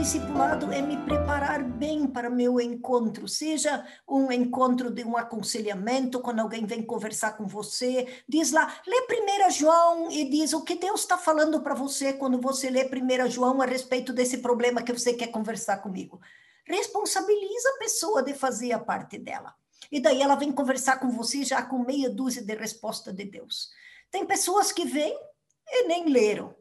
discipulado é me preparar bem para meu encontro, seja um encontro de um aconselhamento, quando alguém vem conversar com você, diz lá, lê 1 João e diz o que Deus está falando para você quando você lê 1 João a respeito desse problema que você quer conversar comigo. Responsabiliza a pessoa de fazer a parte dela. E daí ela vem conversar com você já com meia dúzia de resposta de Deus. Tem pessoas que vêm e nem leram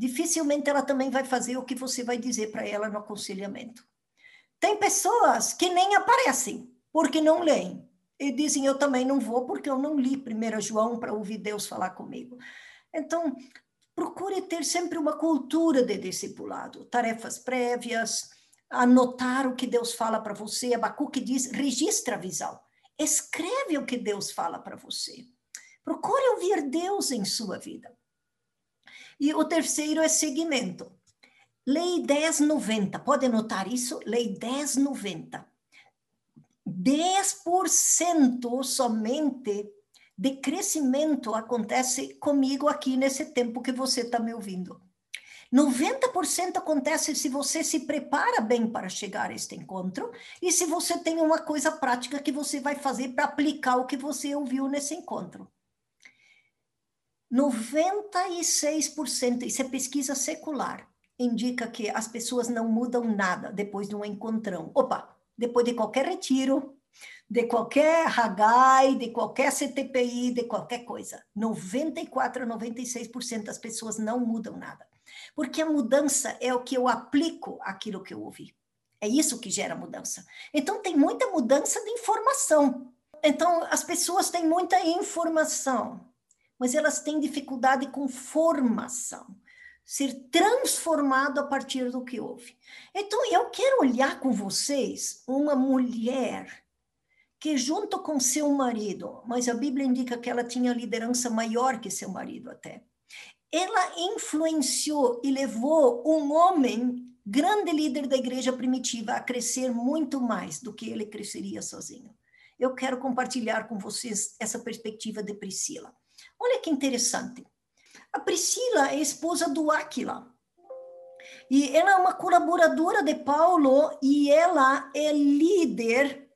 dificilmente ela também vai fazer o que você vai dizer para ela no aconselhamento. Tem pessoas que nem aparecem, porque não leem. E dizem, eu também não vou, porque eu não li 1 João para ouvir Deus falar comigo. Então, procure ter sempre uma cultura de discipulado, tarefas prévias, anotar o que Deus fala para você. Abacuque diz, registra a visão. Escreve o que Deus fala para você. Procure ouvir Deus em sua vida. E o terceiro é segmento. Lei 1090, pode anotar isso? Lei 1090. 10% somente de crescimento acontece comigo aqui nesse tempo que você está me ouvindo. 90% acontece se você se prepara bem para chegar a este encontro e se você tem uma coisa prática que você vai fazer para aplicar o que você ouviu nesse encontro. 96%, isso é pesquisa secular, indica que as pessoas não mudam nada depois de um encontrão. Opa, depois de qualquer retiro, de qualquer Hagai, de qualquer CTPI, de qualquer coisa. 94 a 96% das pessoas não mudam nada. Porque a mudança é o que eu aplico aquilo que eu ouvi. É isso que gera mudança. Então, tem muita mudança de informação. Então, as pessoas têm muita informação, mas elas têm dificuldade com formação, ser transformado a partir do que houve. Então, eu quero olhar com vocês uma mulher que, junto com seu marido, mas a Bíblia indica que ela tinha liderança maior que seu marido até, ela influenciou e levou um homem, grande líder da igreja primitiva, a crescer muito mais do que ele cresceria sozinho. Eu quero compartilhar com vocês essa perspectiva de Priscila. Olha que interessante. A Priscila é esposa do Áquila. E ela é uma colaboradora de Paulo e ela é líder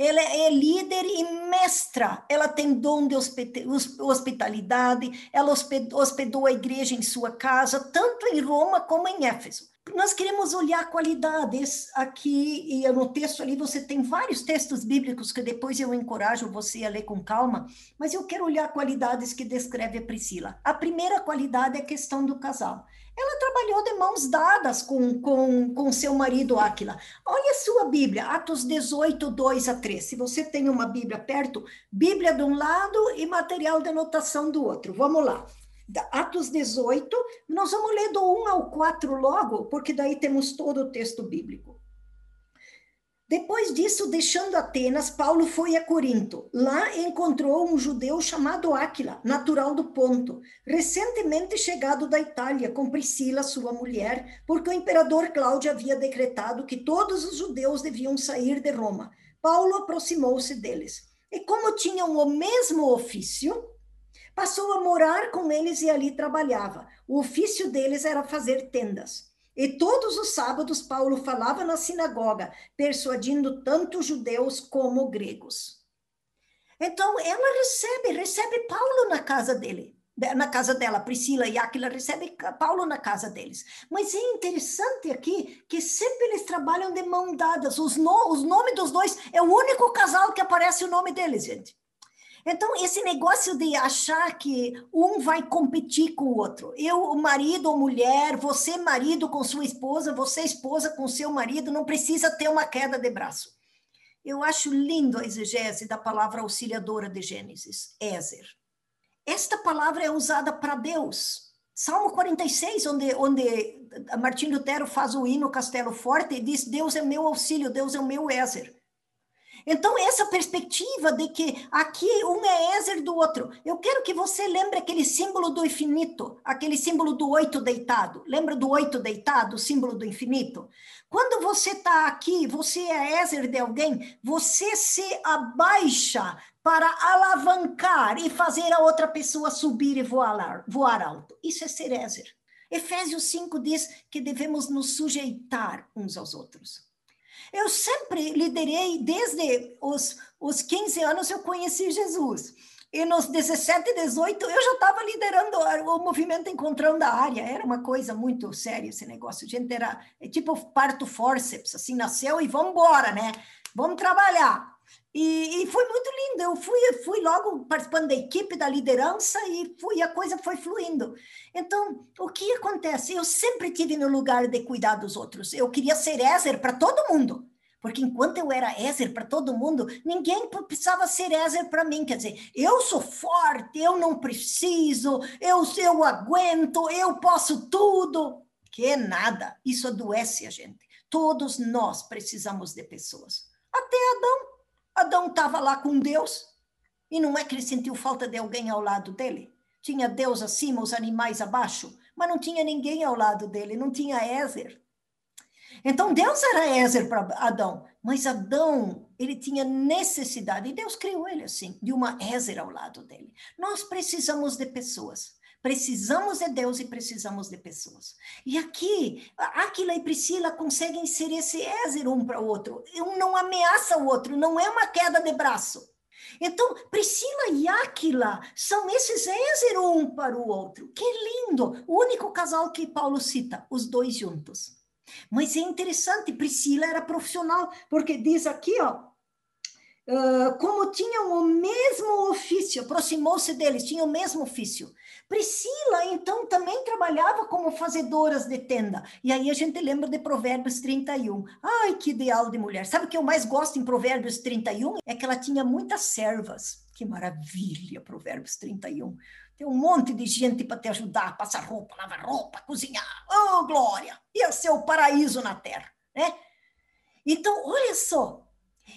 ela é líder e mestra. Ela tem dom de hospitalidade. Ela hospedou a igreja em sua casa, tanto em Roma como em Éfeso nós queremos olhar qualidades aqui, e no texto ali você tem vários textos bíblicos que depois eu encorajo você a ler com calma, mas eu quero olhar qualidades que descreve a Priscila. A primeira qualidade é a questão do casal. Ela trabalhou de mãos dadas com, com, com seu marido Áquila. Olha a sua Bíblia, Atos 18, 2 a 3. Se você tem uma Bíblia perto, Bíblia de um lado e material de anotação do outro. Vamos lá. Atos 18, nós vamos ler do 1 ao 4 logo, porque daí temos todo o texto bíblico. Depois disso, deixando Atenas, Paulo foi a Corinto. Lá encontrou um judeu chamado Áquila, natural do Ponto, recentemente chegado da Itália, com Priscila, sua mulher, porque o imperador Cláudio havia decretado que todos os judeus deviam sair de Roma. Paulo aproximou-se deles. E como tinham o mesmo ofício, Passou a morar com eles e ali trabalhava. O ofício deles era fazer tendas. E todos os sábados Paulo falava na sinagoga, persuadindo tanto judeus como gregos. Então ela recebe, recebe Paulo na casa dele, na casa dela, Priscila e Aquila recebe Paulo na casa deles. Mas é interessante aqui que sempre eles trabalham de mão dadas. Os, no, os nomes dos dois é o único casal que aparece o nome deles, gente. Então, esse negócio de achar que um vai competir com o outro, eu, o marido ou mulher, você, marido com sua esposa, você, esposa com seu marido, não precisa ter uma queda de braço. Eu acho lindo a exegese da palavra auxiliadora de Gênesis, Ézer. Esta palavra é usada para Deus. Salmo 46, onde, onde Martim Lutero faz o hino Castelo Forte, e diz: Deus é meu auxílio, Deus é o meu Ézer. Então, essa perspectiva de que aqui um é Ézer do outro, eu quero que você lembre aquele símbolo do infinito, aquele símbolo do oito deitado. Lembra do oito deitado, o símbolo do infinito? Quando você está aqui, você é Ézer de alguém, você se abaixa para alavancar e fazer a outra pessoa subir e voar, voar alto. Isso é ser Ézer. Efésios 5 diz que devemos nos sujeitar uns aos outros. Eu sempre liderei, desde os, os 15 anos eu conheci Jesus. E nos 17, 18, eu já estava liderando o movimento Encontrando a Área. Era uma coisa muito séria esse negócio. A gente era é tipo parto forceps, assim, nasceu e vamos embora, né? Vamos trabalhar. E, e, foi muito lindo. Eu fui, fui logo participando da equipe, da liderança, e fui, a coisa foi fluindo. Então, o que acontece? Eu sempre tive no lugar de cuidar dos outros. Eu queria ser Ézer para todo mundo. Porque enquanto eu era Ézer para todo mundo, ninguém precisava ser Ézer para mim. Quer dizer, eu sou forte, eu não preciso, eu, eu aguento, eu posso tudo. Que nada. Isso adoece a gente. Todos nós precisamos de pessoas. Até Adão. Adão estava lá com Deus. E não é que ele sentiu falta de alguém ao lado dele? Tinha Deus acima, os animais abaixo, mas não tinha ninguém ao lado dele, não tinha Ézer. Então Deus era Ézer para Adão, mas Adão, ele tinha necessidade, e Deus criou ele assim, de uma Ézer ao lado dele. Nós precisamos de pessoas. Precisamos de Deus e precisamos de pessoas. E aqui, Aquila e Priscila conseguem ser esse Ézer um para o outro. Um não ameaça o outro, não é uma queda de braço. Então, Priscila e Aquila são esses Ézer um para o outro. Que lindo! O único casal que Paulo cita, os dois juntos. Mas é interessante, Priscila era profissional, porque diz aqui, ó, uh, como tinham o mesmo ofício, aproximou-se deles, tinham o mesmo ofício. Priscila, então, também trabalhava como fazedoras de tenda. E aí a gente lembra de Provérbios 31. Ai, que ideal de mulher. Sabe o que eu mais gosto em Provérbios 31? É que ela tinha muitas servas. Que maravilha, Provérbios 31. Tem um monte de gente para te ajudar, passar roupa, lavar roupa, cozinhar. Oh, glória! Ia ser o paraíso na terra, né? Então, olha só,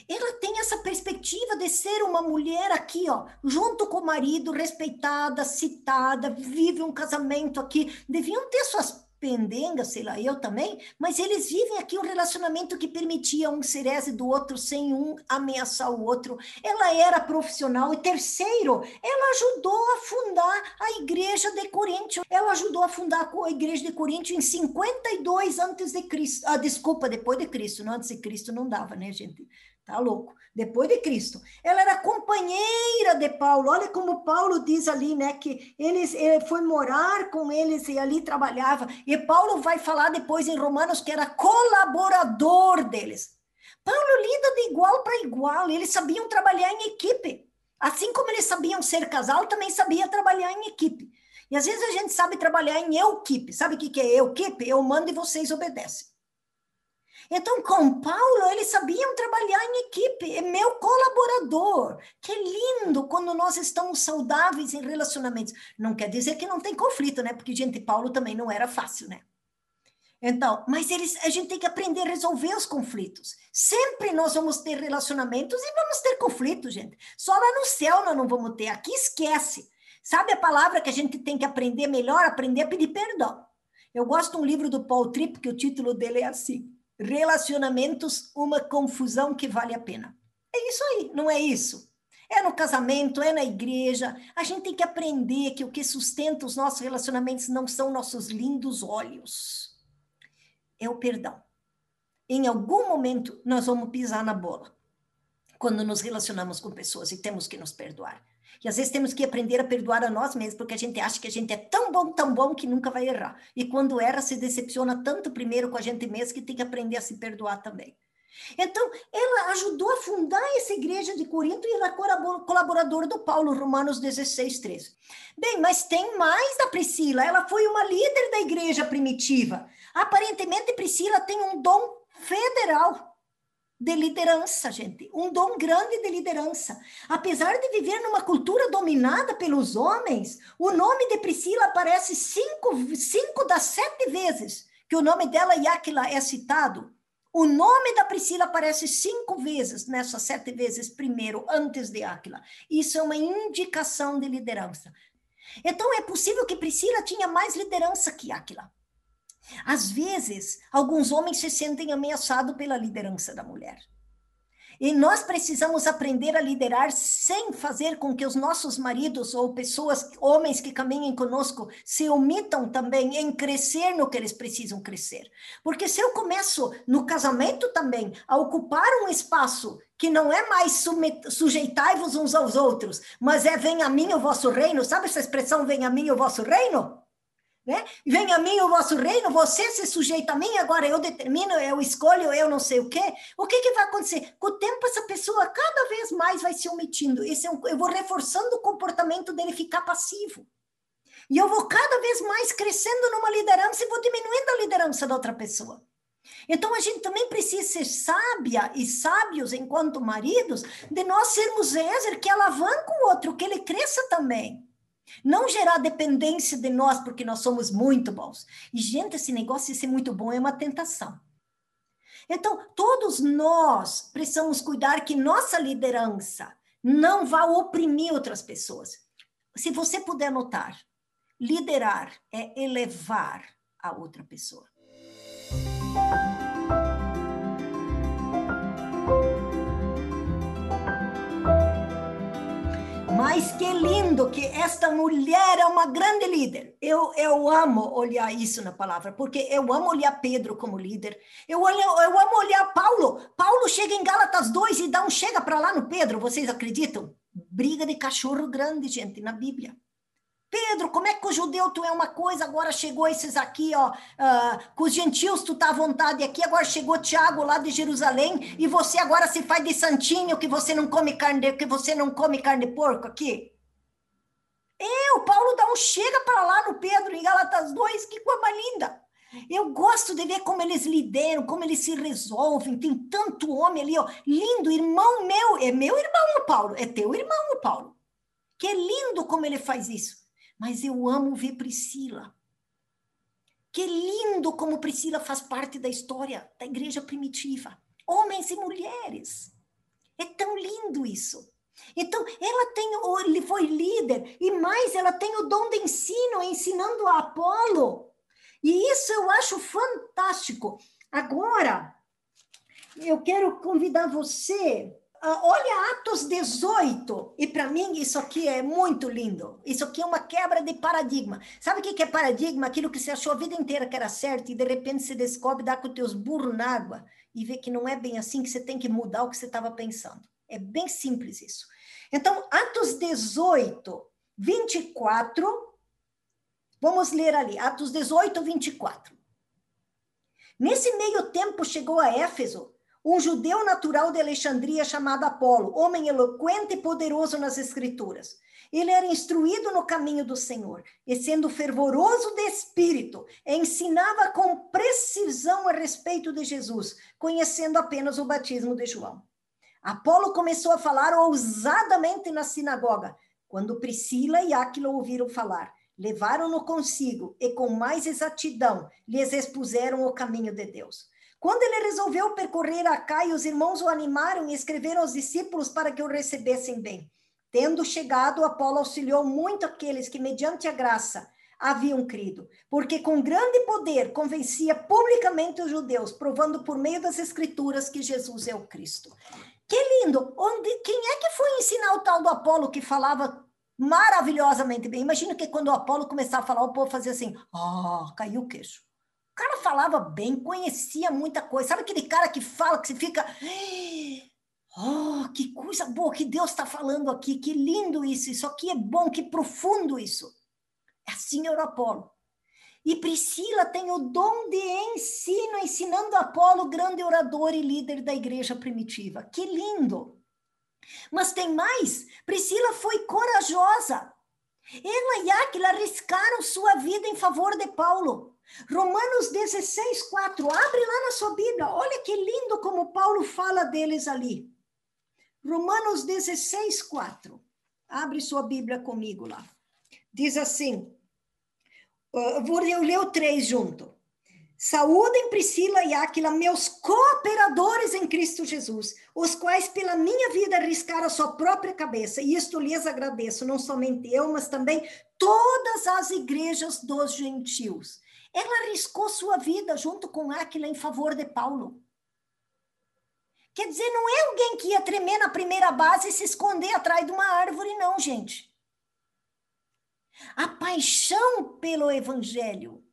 ela tem essa perspectiva de ser uma mulher aqui, ó, junto com o marido, respeitada, citada, vive um casamento aqui. Deviam ter suas pendenga, sei lá, eu também, mas eles vivem aqui um relacionamento que permitia um ser do outro sem um ameaçar o outro. Ela era profissional. E terceiro, ela ajudou a fundar a igreja de Corinto. Ela ajudou a fundar a igreja de Corinto em 52 antes de Cristo. Ah, desculpa, depois de Cristo, não antes de Cristo não dava, né, gente? Tá louco. Depois de Cristo. Ela era companheira de Paulo. Olha como Paulo diz ali, né? Que eles, ele foi morar com eles e ali trabalhava. E Paulo vai falar depois em Romanos que era colaborador deles. Paulo lida de igual para igual. Eles sabiam trabalhar em equipe. Assim como eles sabiam ser casal, também sabia trabalhar em equipe. E às vezes a gente sabe trabalhar em equipe. Sabe o que é equipe? Eu mando e vocês obedecem. Então, com Paulo, eles sabiam trabalhar em equipe, é meu colaborador. Que lindo quando nós estamos saudáveis em relacionamentos. Não quer dizer que não tem conflito, né? Porque, gente, Paulo também não era fácil, né? Então, mas eles, a gente tem que aprender a resolver os conflitos. Sempre nós vamos ter relacionamentos e vamos ter conflitos, gente. Só lá no céu nós não vamos ter. Aqui esquece. Sabe a palavra que a gente tem que aprender melhor? Aprender a pedir perdão. Eu gosto de um livro do Paul Tripp, que o título dele é assim: relacionamentos uma confusão que vale a pena. É isso aí, não é isso? É no casamento, é na igreja. A gente tem que aprender que o que sustenta os nossos relacionamentos não são nossos lindos olhos. É o perdão. Em algum momento nós vamos pisar na bola. Quando nos relacionamos com pessoas e temos que nos perdoar. E às vezes temos que aprender a perdoar a nós mesmos, porque a gente acha que a gente é tão bom, tão bom que nunca vai errar. E quando erra, se decepciona tanto primeiro com a gente mesmo que tem que aprender a se perdoar também. Então, ela ajudou a fundar essa igreja de Corinto e ela é colaboradora do Paulo, Romanos 16, 13. Bem, mas tem mais da Priscila. Ela foi uma líder da igreja primitiva. Aparentemente, Priscila tem um dom federal de liderança, gente, um dom grande de liderança. Apesar de viver numa cultura dominada pelos homens, o nome de Priscila aparece cinco, cinco das sete vezes que o nome dela, Yakila, é citado. O nome da Priscila aparece cinco vezes nessas sete vezes primeiro, antes de Aquila. Isso é uma indicação de liderança. Então, é possível que Priscila tinha mais liderança que Aquila. Às vezes, alguns homens se sentem ameaçados pela liderança da mulher. E nós precisamos aprender a liderar sem fazer com que os nossos maridos ou pessoas, homens que caminhem conosco, se omitam também em crescer no que eles precisam crescer. Porque se eu começo no casamento também a ocupar um espaço que não é mais sujeitai-vos uns aos outros, mas é vem a mim o vosso reino, sabe essa expressão vem a mim o vosso reino? Né? Vem a mim o vosso reino, você se sujeita a mim, agora eu determino, eu escolho, eu não sei o quê. O que, que vai acontecer? Com o tempo, essa pessoa cada vez mais vai se omitindo. Esse é um, eu vou reforçando o comportamento dele ficar passivo. E eu vou cada vez mais crescendo numa liderança e vou diminuindo a liderança da outra pessoa. Então a gente também precisa ser sábia e sábios enquanto maridos, de nós sermos Ezer que alavanca o outro, que ele cresça também. Não gerar dependência de nós porque nós somos muito bons. E, gente, esse negócio de ser muito bom é uma tentação. Então, todos nós precisamos cuidar que nossa liderança não vá oprimir outras pessoas. Se você puder notar, liderar é elevar a outra pessoa. Mas que lindo que esta mulher é uma grande líder. Eu, eu amo olhar isso na palavra, porque eu amo olhar Pedro como líder. Eu, olho, eu amo olhar Paulo. Paulo chega em Gálatas 2 e dá um chega para lá no Pedro. Vocês acreditam? Briga de cachorro grande, gente, na Bíblia. Pedro, como é que o judeu tu é uma coisa, agora chegou esses aqui, ó, uh, com os gentios tu tá à vontade aqui, agora chegou Tiago lá de Jerusalém e você agora se faz de santinho que você não come carne, de, que você não come carne de porco aqui. Eu, Paulo dá um chega para lá no Pedro em Galatas 2, que coisa linda. Eu gosto de ver como eles lideram, como eles se resolvem. Tem tanto homem ali, ó, lindo, irmão meu, é meu irmão o Paulo, é teu irmão o Paulo. Que é lindo como ele faz isso mas eu amo ver Priscila. Que lindo como Priscila faz parte da história da igreja primitiva. Homens e mulheres. É tão lindo isso. Então, ela tem, ele foi líder, e mais, ela tem o dom de ensino, ensinando a Apolo. E isso eu acho fantástico. Agora, eu quero convidar você olha Atos 18, e para mim isso aqui é muito lindo. Isso aqui é uma quebra de paradigma. Sabe o que é paradigma? Aquilo que você achou a vida inteira que era certo e de repente você descobre, dá com os teus burros na água e vê que não é bem assim, que você tem que mudar o que você estava pensando. É bem simples isso. Então, Atos 18, 24, vamos ler ali, Atos 18, 24. Nesse meio tempo chegou a Éfeso um judeu natural de Alexandria chamado Apolo, homem eloquente e poderoso nas escrituras. Ele era instruído no caminho do Senhor, e sendo fervoroso de espírito, ensinava com precisão a respeito de Jesus, conhecendo apenas o batismo de João. Apolo começou a falar ousadamente na sinagoga, quando Priscila e Áquila ouviram falar. Levaram-no consigo e, com mais exatidão, lhes expuseram o caminho de Deus. Quando ele resolveu percorrer a Caia, os irmãos o animaram e escreveram aos discípulos para que o recebessem bem. Tendo chegado, Apolo auxiliou muito aqueles que, mediante a graça, haviam crido, porque com grande poder convencia publicamente os judeus, provando por meio das escrituras que Jesus é o Cristo. Que lindo! Onde, quem é que foi ensinar o tal do Apolo que falava maravilhosamente bem? Imagina que quando o Apolo começava a falar, o povo fazia assim, ah, oh, caiu o queixo. O cara falava bem, conhecia muita coisa. Sabe aquele cara que fala que você fica. Oh, que coisa boa que Deus está falando aqui, que lindo isso, isso aqui é bom, que profundo isso. É assim era Apolo. E Priscila tem o dom de ensino, ensinando Apolo, grande orador e líder da igreja primitiva. Que lindo! Mas tem mais: Priscila foi corajosa. Ela e Aquila arriscaram sua vida em favor de Paulo. Romanos 16, 4. Abre lá na sua Bíblia. Olha que lindo como Paulo fala deles ali. Romanos 16, 4. Abre sua Bíblia comigo lá. Diz assim. Uh, vou ler o 3 junto. Saúdem Priscila e Áquila, meus cooperadores em Cristo Jesus, os quais pela minha vida arriscaram a sua própria cabeça, e isto lhes agradeço, não somente eu, mas também todas as igrejas dos gentios. Ela arriscou sua vida junto com Aquila em favor de Paulo. Quer dizer, não é alguém que ia tremer na primeira base e se esconder atrás de uma árvore, não, gente. A paixão pelo evangelho.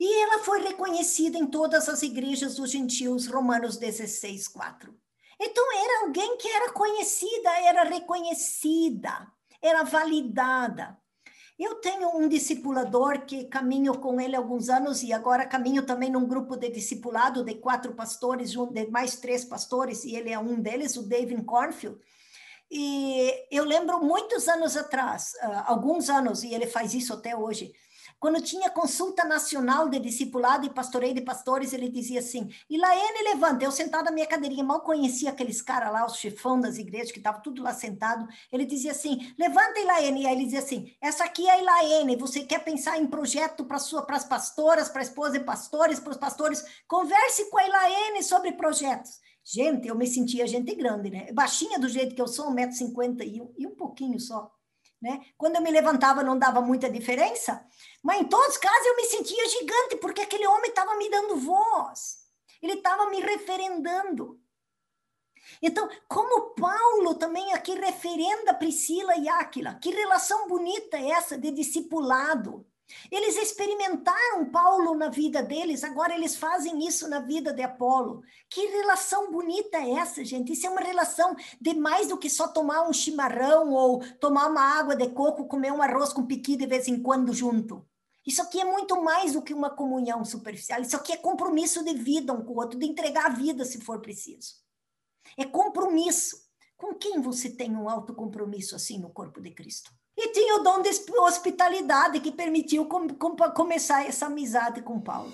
E ela foi reconhecida em todas as igrejas dos gentios, Romanos 16, 4. Então, era alguém que era conhecida, era reconhecida, era validada. Eu tenho um discipulador que caminho com ele há alguns anos e agora caminho também num grupo de discipulado de quatro pastores, de mais três pastores, e ele é um deles, o David Cornfield. E eu lembro muitos anos atrás, uh, alguns anos, e ele faz isso até hoje, quando tinha consulta nacional de discipulado e pastoreio de pastores, ele dizia assim: Ilaene, levanta. Eu sentado na minha cadeirinha, mal conhecia aqueles caras lá, os chefão das igrejas, que estavam tudo lá sentado. Ele dizia assim: levanta, Ilaene. E aí ele dizia assim: essa aqui é a Ilaene. Você quer pensar em projeto para as pastoras, para a esposa e pastores, para os pastores? Converse com a Ilaene sobre projetos. Gente, eu me sentia gente grande, né? Baixinha do jeito que eu sou, 1,50m e, um, e um pouquinho só. Né? Quando eu me levantava não dava muita diferença, mas em todos os casos eu me sentia gigante, porque aquele homem estava me dando voz, ele estava me referendando. Então, como Paulo também aqui referenda Priscila e Áquila, que relação bonita é essa de discipulado, eles experimentaram Paulo na vida deles, agora eles fazem isso na vida de Apolo. Que relação bonita é essa, gente? Isso é uma relação de mais do que só tomar um chimarrão ou tomar uma água de coco, comer um arroz com piqui de vez em quando junto. Isso aqui é muito mais do que uma comunhão superficial. Isso aqui é compromisso de vida um com o outro, de entregar a vida se for preciso. É compromisso. Com quem você tem um alto compromisso assim no corpo de Cristo? E tinha o dom de hospitalidade que permitiu com, com, começar essa amizade com Paulo.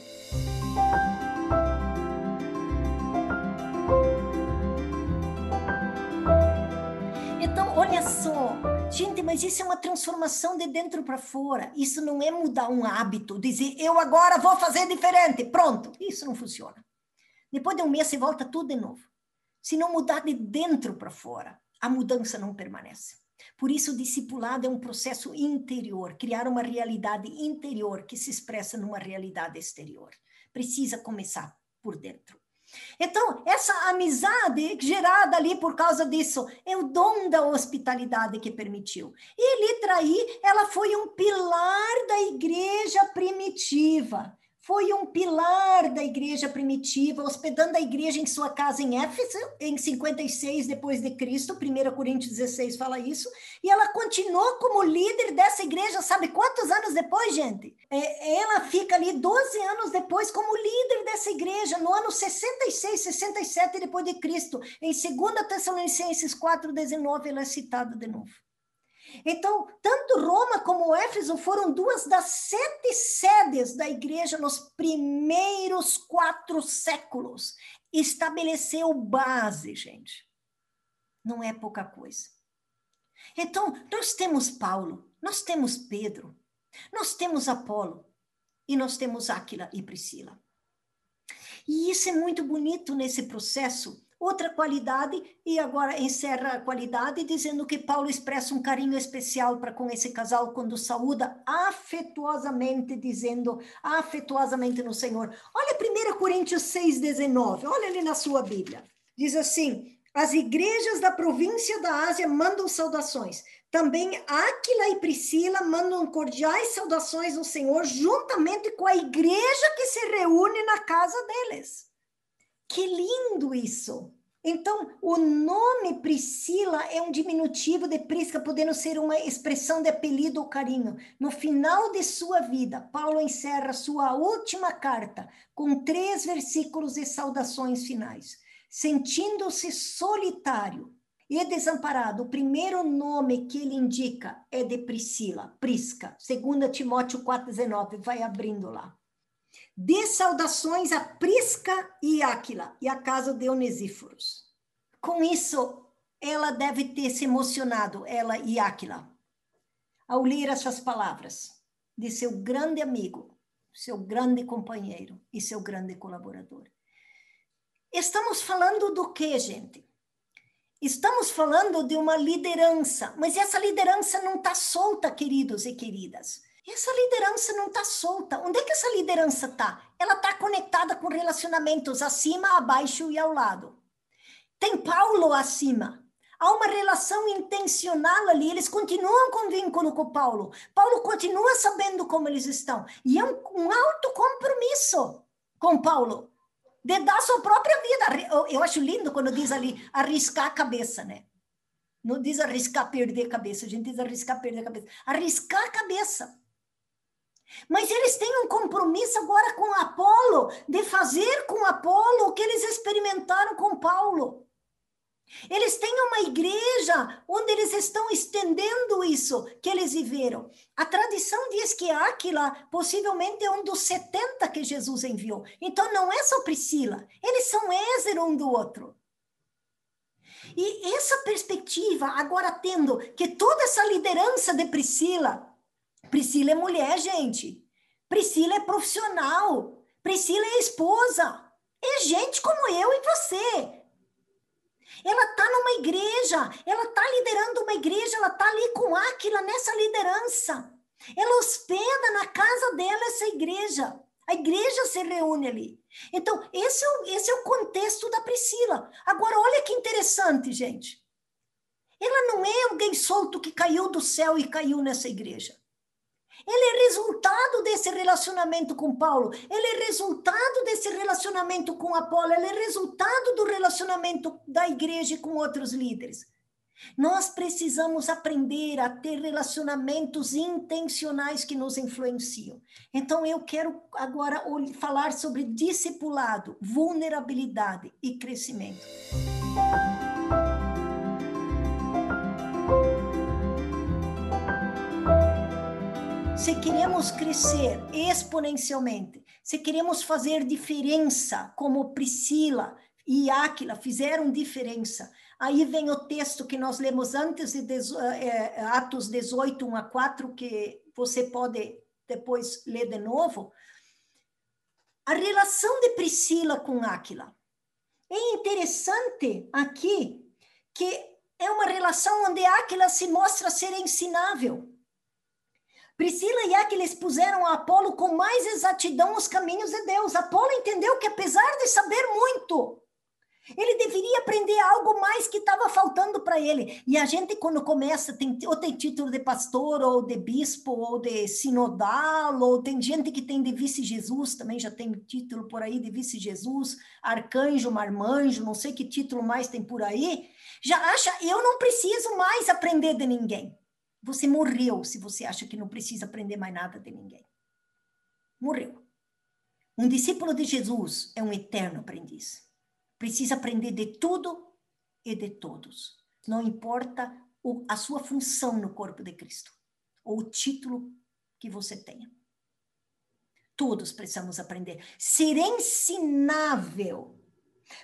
Então, olha só, gente, mas isso é uma transformação de dentro para fora. Isso não é mudar um hábito, dizer eu agora vou fazer diferente, pronto. Isso não funciona. Depois de um mês, você volta tudo de novo. Se não mudar de dentro para fora, a mudança não permanece. Por isso, o discipulado é um processo interior, criar uma realidade interior que se expressa numa realidade exterior. Precisa começar por dentro. Então, essa amizade gerada ali por causa disso é o dom da hospitalidade que permitiu. E Litra aí, ela foi um pilar da igreja primitiva foi um pilar da igreja primitiva, hospedando a igreja em sua casa em Éfeso, em 56 depois de Cristo, 1 Coríntios 16 fala isso, e ela continuou como líder dessa igreja, sabe quantos anos depois, gente? É, ela fica ali 12 anos depois como líder dessa igreja, no ano 66, 67 depois de Cristo, em 2 Tessalonicenses 4:19 ela é citada de novo. Então, tanto Roma como Éfeso foram duas das sete sedes da igreja nos primeiros quatro séculos. Estabeleceu base, gente. Não é pouca coisa. Então, nós temos Paulo, nós temos Pedro, nós temos Apolo e nós temos Áquila e Priscila. E isso é muito bonito nesse processo, Outra qualidade, e agora encerra a qualidade dizendo que Paulo expressa um carinho especial para com esse casal quando saúda afetuosamente, dizendo afetuosamente no Senhor. Olha 1 Coríntios 6,19, olha ali na sua Bíblia. Diz assim: as igrejas da província da Ásia mandam saudações. Também Áquila e Priscila mandam cordiais saudações no Senhor, juntamente com a igreja que se reúne na casa deles. Que lindo isso! Então, o nome Priscila é um diminutivo de Prisca, podendo ser uma expressão de apelido ou carinho. No final de sua vida, Paulo encerra sua última carta com três versículos de saudações finais. Sentindo-se solitário e desamparado, o primeiro nome que ele indica é de Priscila, Prisca, 2 Timóteo 4,19, vai abrindo lá. Dê saudações a Prisca e Áquila e a casa de Onesíforos. Com isso, ela deve ter se emocionado, ela e Áquila, ao ler essas palavras de seu grande amigo, seu grande companheiro e seu grande colaborador. Estamos falando do que, gente? Estamos falando de uma liderança, mas essa liderança não está solta, queridos e queridas. Essa liderança não está solta. Onde é que essa liderança está? Ela está conectada com relacionamentos acima, abaixo e ao lado. tem Paulo acima. Há uma relação intencional ali, eles continuam com vínculo com Paulo. Paulo continua sabendo como eles estão. E é um, um alto compromisso com Paulo, de dar sua própria vida. Eu, acho lindo quando diz ali, arriscar a cabeça, né? Não diz arriscar perder a cabeça, a gente diz arriscar perder a cabeça. Arriscar a cabeça. Mas eles têm um compromisso agora com Apolo, de fazer com Apolo o que eles experimentaram com Paulo. Eles têm uma igreja onde eles estão estendendo isso que eles viveram. A tradição diz que Áquila possivelmente é um dos 70 que Jesus enviou. Então não é só Priscila, eles são Ézer um do outro. E essa perspectiva, agora tendo que toda essa liderança de Priscila, Priscila é mulher, gente. Priscila é profissional. Priscila é esposa. É gente como eu e você. Ela está numa igreja, ela está liderando uma igreja, ela está ali com Áquila nessa liderança. Ela hospeda na casa dela essa igreja. A igreja se reúne ali. Então, esse é o, esse é o contexto da Priscila. Agora, olha que interessante, gente. Ela não é alguém solto que caiu do céu e caiu nessa igreja. Ele é resultado desse relacionamento com Paulo, ele é resultado desse relacionamento com Apolo, ele é resultado do relacionamento da igreja com outros líderes. Nós precisamos aprender a ter relacionamentos intencionais que nos influenciam. Então, eu quero agora falar sobre discipulado, vulnerabilidade e crescimento. Se queremos crescer exponencialmente, se queremos fazer diferença, como Priscila e Áquila fizeram diferença, aí vem o texto que nós lemos antes de é, Atos 18, 1 a 4, que você pode depois ler de novo. A relação de Priscila com Áquila. É interessante aqui que é uma relação onde Áquila se mostra ser ensinável. Priscila e Aquiles puseram a Apolo com mais exatidão os caminhos de Deus. Apolo entendeu que, apesar de saber muito, ele deveria aprender algo mais que estava faltando para ele. E a gente, quando começa, tem, ou tem título de pastor, ou de bispo, ou de sinodal, ou tem gente que tem de vice-Jesus, também já tem título por aí de vice-Jesus, arcanjo, marmanjo, não sei que título mais tem por aí. Já acha, eu não preciso mais aprender de ninguém. Você morreu se você acha que não precisa aprender mais nada de ninguém. Morreu. Um discípulo de Jesus é um eterno aprendiz. Precisa aprender de tudo e de todos. Não importa o, a sua função no corpo de Cristo ou o título que você tenha. Todos precisamos aprender. Ser ensinável.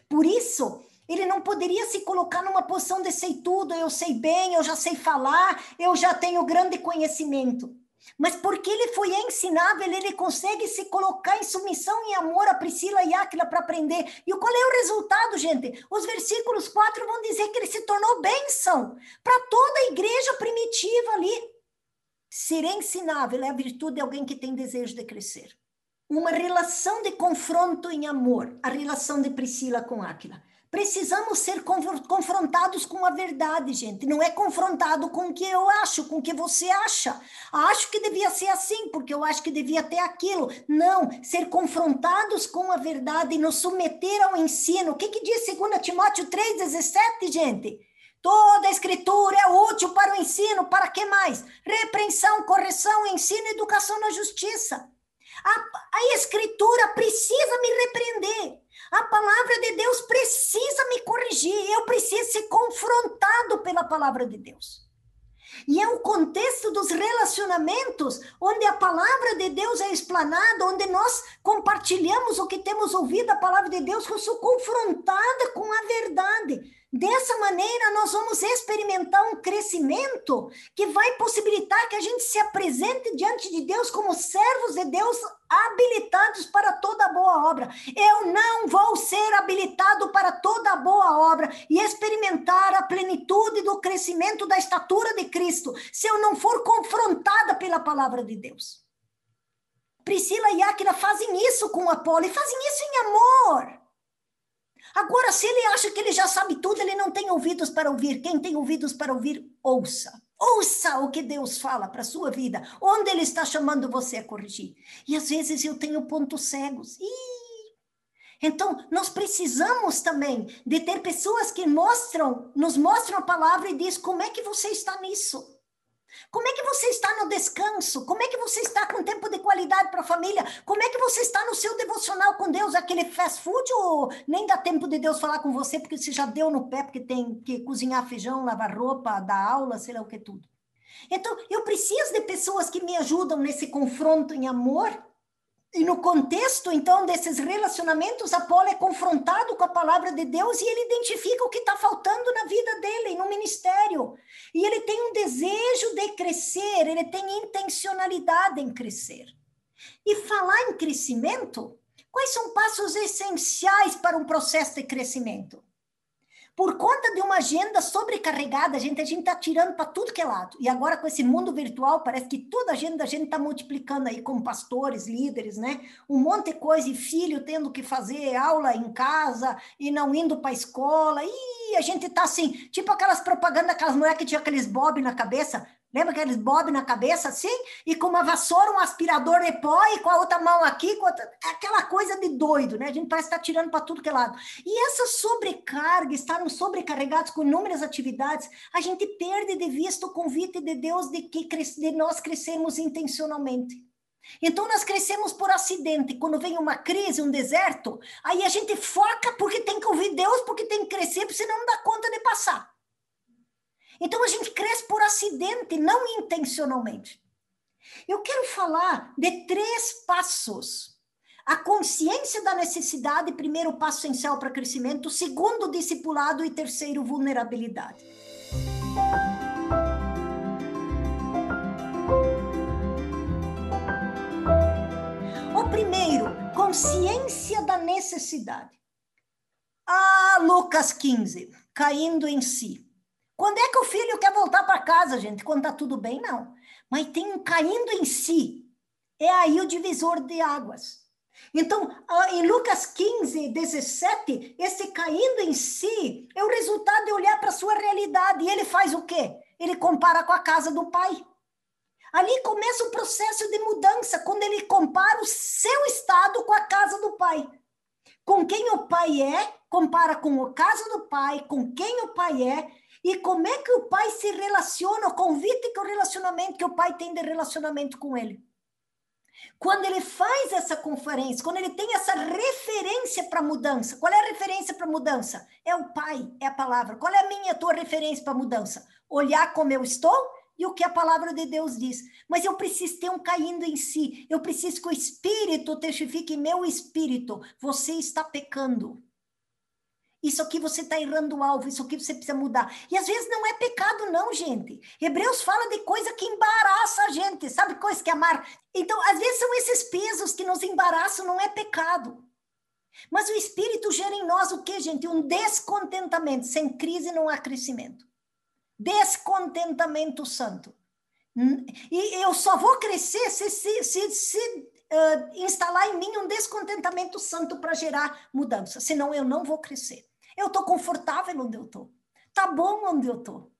Por isso, ele não poderia se colocar numa posição de sei tudo, eu sei bem, eu já sei falar, eu já tenho grande conhecimento. Mas porque ele foi ensinável, ele consegue se colocar em submissão e amor a Priscila e Áquila para aprender. E qual é o resultado, gente? Os versículos 4 vão dizer que ele se tornou bênção para toda a igreja primitiva ali. Ser ensinável é a virtude de alguém que tem desejo de crescer. Uma relação de confronto em amor, a relação de Priscila com Áquila. Precisamos ser confrontados com a verdade, gente. Não é confrontado com o que eu acho, com o que você acha. Acho que devia ser assim, porque eu acho que devia ter aquilo. Não, ser confrontados com a verdade e nos submeter ao ensino. O que, que diz 2 Timóteo 3,17, gente? Toda a escritura é útil para o ensino, para que mais? Repreensão, correção, ensino educação na justiça. A, a escritura precisa me repreender. A palavra de Deus precisa corrigir, eu preciso ser confrontado pela palavra de Deus. E é o contexto dos relacionamentos onde a palavra de Deus é explanada, onde nós compartilhamos o que temos ouvido a palavra de Deus, eu sou confrontada com a verdade. Dessa maneira, nós vamos experimentar um crescimento que vai possibilitar que a gente se apresente diante de Deus como servos de Deus habilitados para toda boa obra. Eu não vou ser habilitado para toda boa obra e experimentar a plenitude do crescimento da estatura de Cristo se eu não for confrontada pela palavra de Deus. Priscila e Áquila fazem isso com Apolo e fazem isso em amor. Agora, se ele acha que ele já sabe tudo, ele não tem ouvidos para ouvir. Quem tem ouvidos para ouvir, ouça. Ouça o que Deus fala para a sua vida, onde Ele está chamando você a corrigir. E às vezes eu tenho pontos cegos. Ih! Então, nós precisamos também de ter pessoas que mostram, nos mostram a palavra e diz como é que você está nisso. Como é que você está no descanso? Como é que você está com tempo de qualidade para a família? Como é que você está no seu devocional com Deus? Aquele fast food ou nem dá tempo de Deus falar com você porque você já deu no pé, porque tem que cozinhar feijão, lavar roupa, dar aula, sei lá o que tudo. Então, eu preciso de pessoas que me ajudam nesse confronto em amor e no contexto, então, desses relacionamentos, Apolo é confrontado com a palavra de Deus e ele identifica o que está faltando na vida dele, no ministério. E ele tem um desejo de crescer, ele tem intencionalidade em crescer. E falar em crescimento, quais são passos essenciais para um processo de crescimento? Por conta de uma agenda sobrecarregada, a gente a gente está tirando para tudo que é lado. E agora com esse mundo virtual, parece que toda a agenda a gente está multiplicando aí com pastores, líderes, né? Um monte de coisa e filho tendo que fazer aula em casa e não indo para a escola. E a gente está assim, tipo aquelas propagandas, aquelas mulheres que tinha aqueles bob na cabeça. Lembra aqueles bob na cabeça assim? E com uma vassoura, um aspirador de pó e com a outra mão aqui, outra... aquela coisa de doido, né? A gente parece estar tá tirando para tudo que é lado. E essa sobrecarga, estarmos sobrecarregados com inúmeras atividades, a gente perde de vista o convite de Deus de que de nós crescermos intencionalmente. Então nós crescemos por acidente. Quando vem uma crise, um deserto, aí a gente foca porque tem que ouvir Deus, porque tem que crescer, porque senão não dá conta de passar. Então a gente cresce por acidente, não intencionalmente. Eu quero falar de três passos. A consciência da necessidade, primeiro passo essencial para crescimento, segundo discipulado e terceiro vulnerabilidade. O primeiro, consciência da necessidade. Ah, Lucas 15, caindo em si. Quando é que o filho quer voltar para casa, gente? Quando está tudo bem, não. Mas tem um caindo em si. É aí o divisor de águas. Então, em Lucas 15, 17, esse caindo em si é o resultado de olhar para a sua realidade. E ele faz o quê? Ele compara com a casa do pai. Ali começa o processo de mudança, quando ele compara o seu estado com a casa do pai. Com quem o pai é, compara com o caso do pai, com quem o pai é, e como é que o pai se relaciona, o convite que o relacionamento que o pai tem de relacionamento com ele. Quando ele faz essa conferência, quando ele tem essa referência para mudança, qual é a referência para mudança? É o pai, é a palavra. Qual é a minha a tua referência para mudança? Olhar como eu estou e o que a palavra de Deus diz. Mas eu preciso ter um caindo em si. Eu preciso que o Espírito testifique meu espírito. Você está pecando. Isso aqui você está errando o alvo, isso aqui você precisa mudar. E às vezes não é pecado, não, gente. Hebreus fala de coisa que embaraça a gente, sabe? Coisa que amar. Então, às vezes são esses pesos que nos embaraçam, não é pecado. Mas o Espírito gera em nós o que, gente? Um descontentamento. Sem crise não há crescimento. Descontentamento santo. E eu só vou crescer se, se, se, se uh, instalar em mim um descontentamento santo para gerar mudança. Senão eu não vou crescer. Eu estou confortável onde eu estou. Tá bom onde eu estou.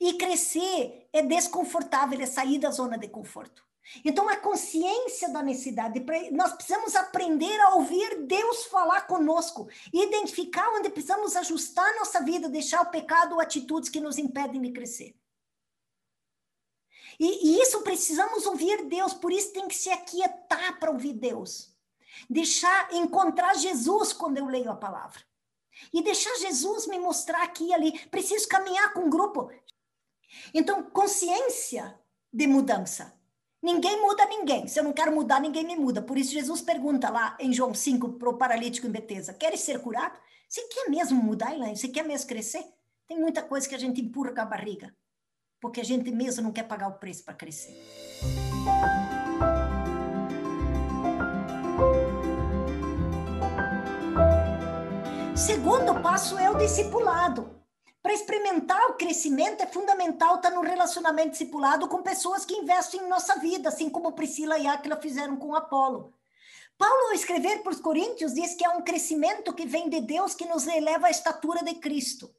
E crescer é desconfortável, é sair da zona de conforto. Então, a consciência da necessidade, nós precisamos aprender a ouvir Deus falar conosco, identificar onde precisamos ajustar nossa vida, deixar o pecado ou atitudes que nos impedem de crescer. E, e isso precisamos ouvir Deus, por isso tem que se aquietar para ouvir Deus. Deixar encontrar Jesus quando eu leio a palavra. E deixar Jesus me mostrar aqui e ali. Preciso caminhar com um grupo. Então, consciência de mudança. Ninguém muda ninguém. Se eu não quero mudar, ninguém me muda. Por isso, Jesus pergunta lá em João 5 para o paralítico em Betesda: Queres ser curado? Você quer mesmo mudar, Elaine? Você quer mesmo crescer? Tem muita coisa que a gente empurra com a barriga, porque a gente mesmo não quer pagar o preço para crescer. Segundo passo é o discipulado. Para experimentar o crescimento, é fundamental estar no relacionamento discipulado com pessoas que investem em nossa vida, assim como Priscila e Aquila fizeram com Apolo. Paulo, ao escrever para os Coríntios, diz que é um crescimento que vem de Deus que nos eleva à estatura de Cristo.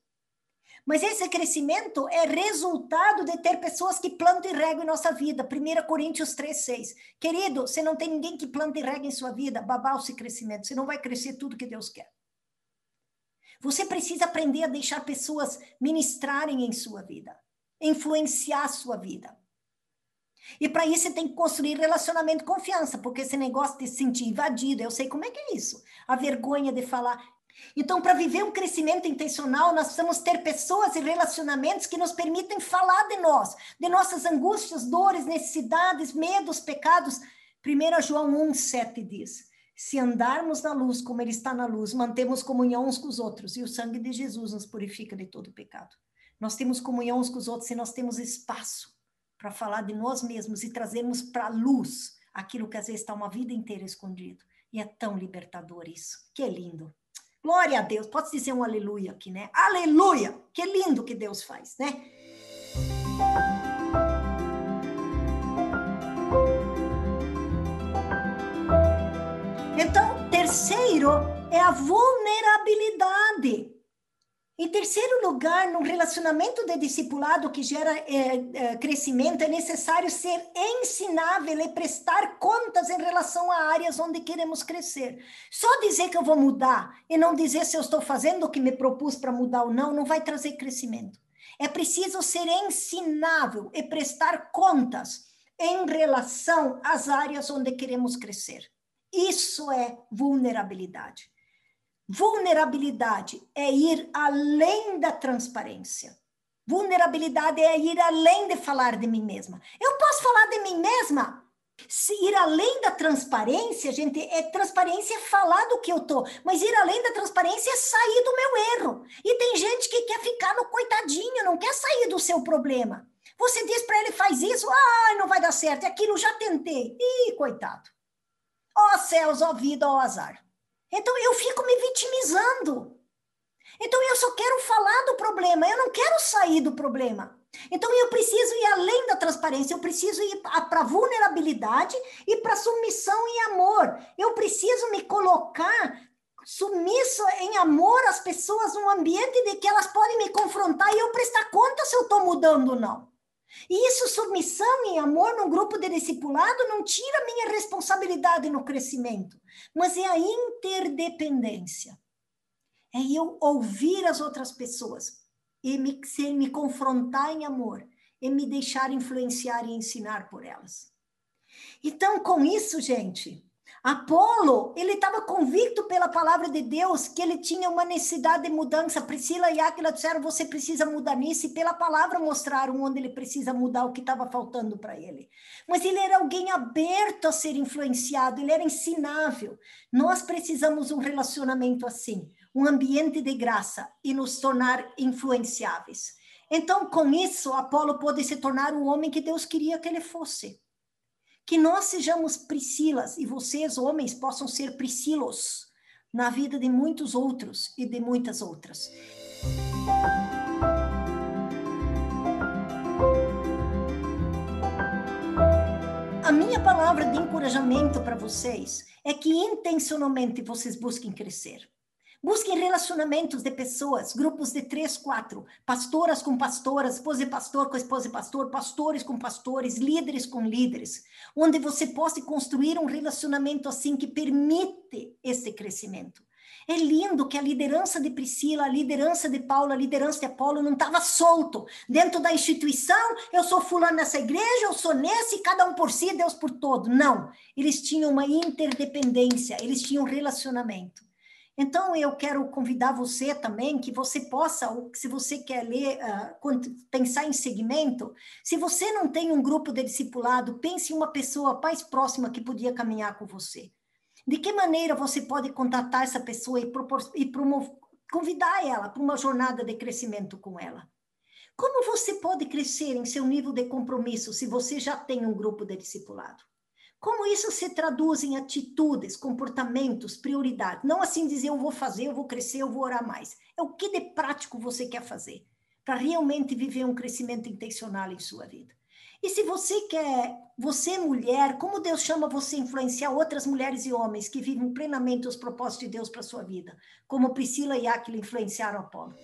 Mas esse crescimento é resultado de ter pessoas que plantam e regam em nossa vida. 1 Coríntios 3, 6. Querido, você não tem ninguém que planta e rega em sua vida, babau esse crescimento. Você não vai crescer tudo que Deus quer. Você precisa aprender a deixar pessoas ministrarem em sua vida, influenciar sua vida. E para isso você tem que construir relacionamento confiança, porque esse negócio de se sentir invadido, eu sei como é que é isso. A vergonha de falar, então, para viver um crescimento intencional, nós precisamos ter pessoas e relacionamentos que nos permitem falar de nós, de nossas angústias, dores, necessidades, medos, pecados. 1 João 1, 7 diz: Se andarmos na luz como Ele está na luz, mantemos comunhão uns com os outros, e o sangue de Jesus nos purifica de todo pecado. Nós temos comunhão uns com os outros e nós temos espaço para falar de nós mesmos e trazermos para a luz aquilo que às vezes está uma vida inteira escondido. E é tão libertador isso. Que lindo. Glória a Deus. Pode dizer um aleluia aqui, né? Aleluia! Que lindo que Deus faz, né? Terceiro é a vulnerabilidade. Em terceiro lugar, num relacionamento de discipulado que gera é, é, crescimento, é necessário ser ensinável e prestar contas em relação a áreas onde queremos crescer. Só dizer que eu vou mudar e não dizer se eu estou fazendo o que me propus para mudar ou não, não vai trazer crescimento. É preciso ser ensinável e prestar contas em relação às áreas onde queremos crescer. Isso é vulnerabilidade. Vulnerabilidade é ir além da transparência. Vulnerabilidade é ir além de falar de mim mesma. Eu posso falar de mim mesma? Se ir além da transparência, gente, é transparência falar do que eu tô, mas ir além da transparência é sair do meu erro. E tem gente que quer ficar no coitadinho, não quer sair do seu problema. Você diz para ele faz isso, ah, não vai dar certo, aquilo já tentei. Ih, coitado. Ó oh, céus, ó oh, vida, ó oh, azar. Então eu fico me vitimizando. Então eu só quero falar do problema, eu não quero sair do problema. Então eu preciso ir além da transparência, eu preciso ir para a vulnerabilidade e para submissão e amor. Eu preciso me colocar submisso em amor às pessoas num ambiente de que elas podem me confrontar e eu prestar conta se eu estou mudando ou não. E isso, submissão e amor num grupo de discipulado, não tira minha responsabilidade no crescimento, mas é a interdependência. É eu ouvir as outras pessoas e me, se, me confrontar em amor e me deixar influenciar e ensinar por elas. Então, com isso, gente, Apolo, ele estava convicto pela palavra de Deus que ele tinha uma necessidade de mudança. Priscila e Aquila disseram: você precisa mudar nisso, e pela palavra mostraram onde ele precisa mudar o que estava faltando para ele. Mas ele era alguém aberto a ser influenciado, ele era ensinável. Nós precisamos um relacionamento assim, um ambiente de graça e nos tornar influenciáveis. Então, com isso, Apolo pôde se tornar o homem que Deus queria que ele fosse. Que nós sejamos Priscilas e vocês, homens, possam ser Priscilos na vida de muitos outros e de muitas outras. A minha palavra de encorajamento para vocês é que intencionalmente vocês busquem crescer. Busquem relacionamentos de pessoas, grupos de três, quatro, pastoras com pastoras, esposa de pastor com esposa de pastor, pastores com pastores, líderes com líderes, onde você possa construir um relacionamento assim que permite esse crescimento. É lindo que a liderança de Priscila, a liderança de Paulo, a liderança de Apolo não estava solto dentro da instituição. Eu sou fulano nessa igreja, eu sou nesse, cada um por si, Deus por todo. Não, eles tinham uma interdependência, eles tinham um relacionamento. Então, eu quero convidar você também que você possa, se você quer ler, uh, pensar em segmento, se você não tem um grupo de discipulado, pense em uma pessoa mais próxima que podia caminhar com você. De que maneira você pode contatar essa pessoa e, e convidar ela para uma jornada de crescimento com ela? Como você pode crescer em seu nível de compromisso se você já tem um grupo de discipulado? Como isso se traduz em atitudes, comportamentos, prioridades? Não assim dizer eu vou fazer, eu vou crescer, eu vou orar mais. É o que de prático você quer fazer para realmente viver um crescimento intencional em sua vida. E se você quer, você mulher, como Deus chama você a influenciar outras mulheres e homens que vivem plenamente os propósitos de Deus para sua vida, como Priscila e Aquila influenciaram Apolo?